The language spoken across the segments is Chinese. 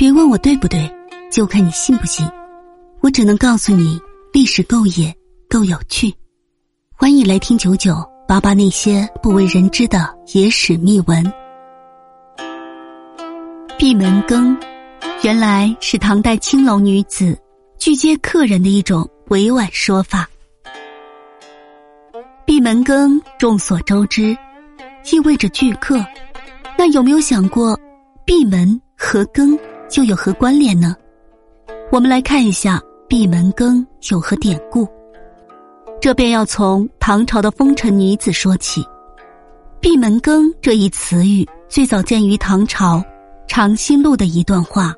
别问我对不对，就看你信不信。我只能告诉你，历史够野，够有趣。欢迎来听九九八八那些不为人知的野史秘闻。闭门羹，原来是唐代青楼女子拒接客人的一种委婉说法。闭门羹，众所周知，意味着拒客。那有没有想过，闭门和羹又有何关联呢？我们来看一下闭门羹有何典故。这便要从唐朝的风尘女子说起。闭门羹这一词语最早见于唐朝《长辛录》的一段话：“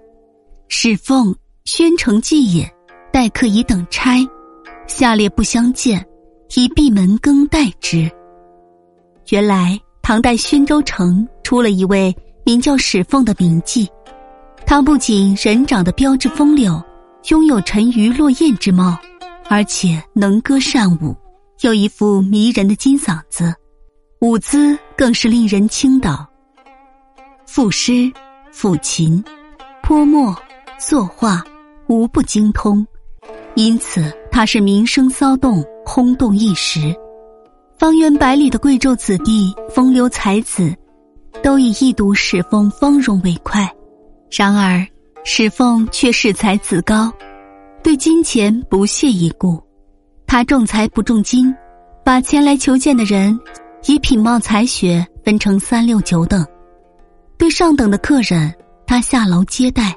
使奉宣城妓也，待客以等差，下列不相见，以闭门羹待之。”原来。唐代宣州城出了一位名叫史凤的名妓，他不仅人长得标致风流，拥有沉鱼落雁之貌，而且能歌善舞，有一副迷人的金嗓子，舞姿更是令人倾倒。赋诗、抚琴、泼墨、作画，无不精通，因此他是名声骚动，轰动一时。方圆百里的贵胄子弟、风流才子，都以一睹史风芳容为快。然而，史凤却恃才自高，对金钱不屑一顾。他重财不重金，把前来求见的人以品貌才学分成三六九等。对上等的客人，他下楼接待；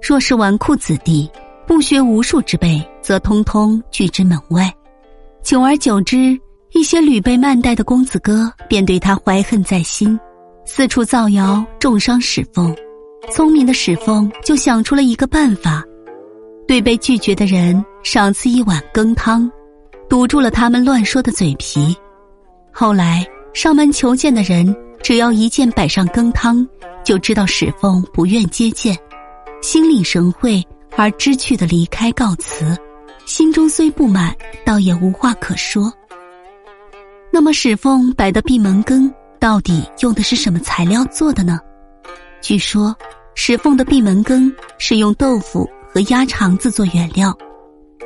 若是纨绔子弟、不学无术之辈，则通通拒之门外。久而久之。一些屡被慢待的公子哥便对他怀恨在心，四处造谣重伤史凤。聪明的史凤就想出了一个办法，对被拒绝的人赏赐一碗羹汤，堵住了他们乱说的嘴皮。后来上门求见的人只要一见摆上羹汤，就知道史凤不愿接见，心领神会而知趣的离开告辞，心中虽不满，倒也无话可说。那么史凤摆的闭门羹到底用的是什么材料做的呢？据说史凤的闭门羹是用豆腐和鸭肠子做原料。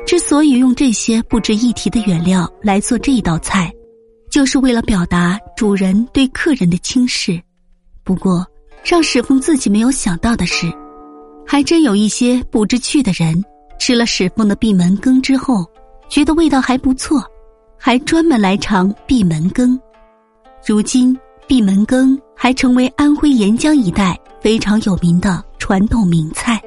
之所以用这些不值一提的原料来做这一道菜，就是为了表达主人对客人的轻视。不过，让史凤自己没有想到的是，还真有一些不知趣的人吃了史凤的闭门羹之后，觉得味道还不错。还专门来尝闭门羹，如今闭门羹还成为安徽沿江一带非常有名的传统名菜。